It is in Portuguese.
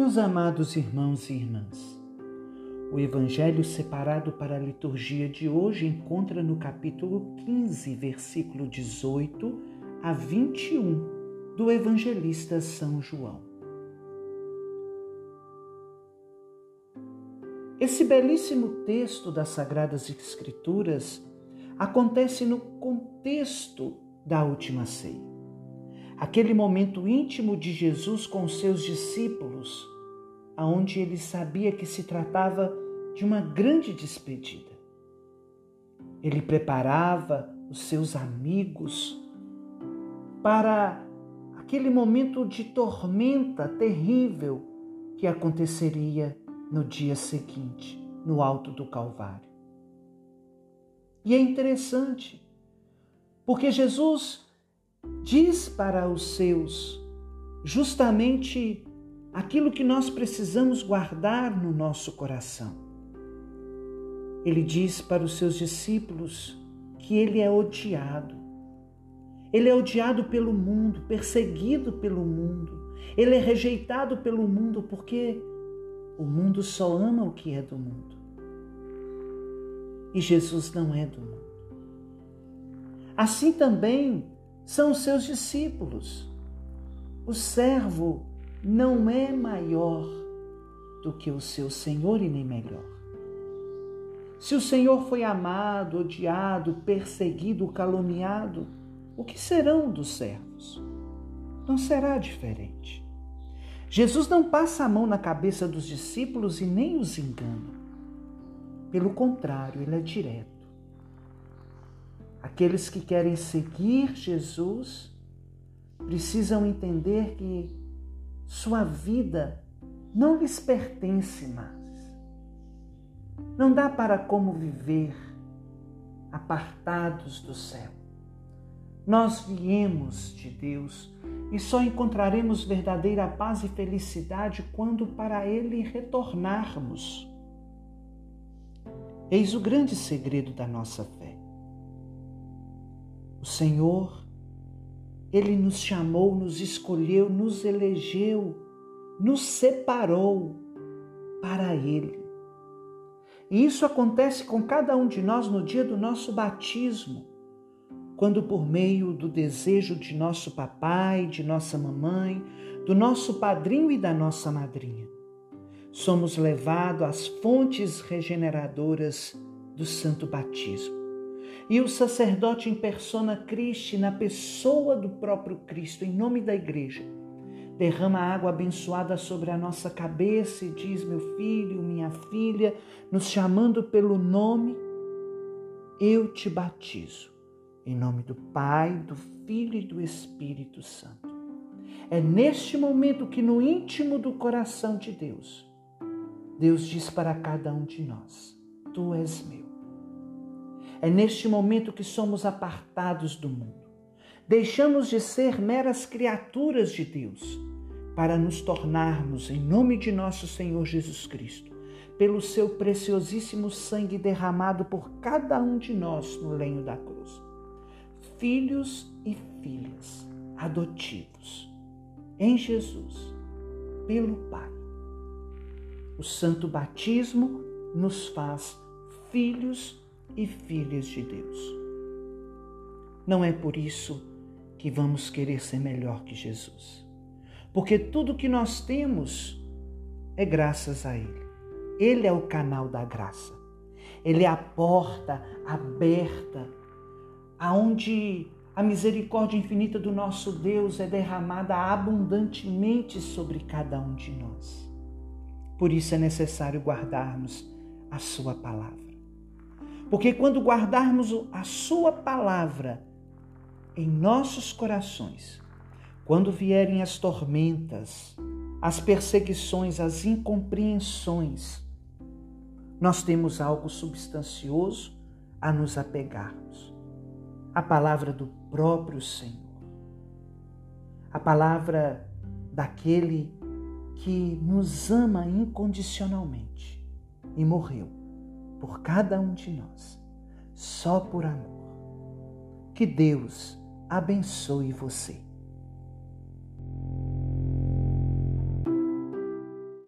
Meus amados irmãos e irmãs, o evangelho separado para a liturgia de hoje encontra no capítulo 15, versículo 18 a 21 do evangelista São João. Esse belíssimo texto das Sagradas Escrituras acontece no contexto da última ceia. Aquele momento íntimo de Jesus com seus discípulos, aonde ele sabia que se tratava de uma grande despedida. Ele preparava os seus amigos para aquele momento de tormenta terrível que aconteceria no dia seguinte, no alto do Calvário. E é interessante, porque Jesus diz para os seus justamente aquilo que nós precisamos guardar no nosso coração. Ele diz para os seus discípulos que ele é odiado. Ele é odiado pelo mundo, perseguido pelo mundo. Ele é rejeitado pelo mundo porque o mundo só ama o que é do mundo. E Jesus não é do mundo. Assim também são os seus discípulos. O servo não é maior do que o seu Senhor e nem melhor. Se o Senhor foi amado, odiado, perseguido, caluniado, o que serão dos servos? Não será diferente. Jesus não passa a mão na cabeça dos discípulos e nem os engana. Pelo contrário, ele é direto. Aqueles que querem seguir Jesus precisam entender que sua vida não lhes pertence mais. Não dá para como viver apartados do céu. Nós viemos de Deus e só encontraremos verdadeira paz e felicidade quando para Ele retornarmos. Eis o grande segredo da nossa fé. O Senhor, Ele nos chamou, nos escolheu, nos elegeu, nos separou para Ele. E isso acontece com cada um de nós no dia do nosso batismo, quando, por meio do desejo de nosso papai, de nossa mamãe, do nosso padrinho e da nossa madrinha, somos levados às fontes regeneradoras do santo batismo. E o sacerdote em persona Christi, na pessoa do próprio Cristo, em nome da igreja, derrama água abençoada sobre a nossa cabeça e diz: Meu filho, minha filha, nos chamando pelo nome, eu te batizo. Em nome do Pai, do Filho e do Espírito Santo. É neste momento que, no íntimo do coração de Deus, Deus diz para cada um de nós: Tu és meu. É neste momento que somos apartados do mundo. Deixamos de ser meras criaturas de Deus para nos tornarmos, em nome de nosso Senhor Jesus Cristo, pelo seu preciosíssimo sangue derramado por cada um de nós no lenho da cruz, filhos e filhas adotivos em Jesus, pelo Pai. O santo batismo nos faz filhos e filhas de Deus. Não é por isso que vamos querer ser melhor que Jesus, porque tudo que nós temos é graças a Ele. Ele é o canal da graça. Ele é a porta aberta aonde a misericórdia infinita do nosso Deus é derramada abundantemente sobre cada um de nós. Por isso é necessário guardarmos a Sua palavra. Porque quando guardarmos a Sua palavra em nossos corações, quando vierem as tormentas, as perseguições, as incompreensões, nós temos algo substancioso a nos apegarmos. A palavra do próprio Senhor. A palavra daquele que nos ama incondicionalmente e morreu por cada um de nós, só por amor. Que Deus abençoe você.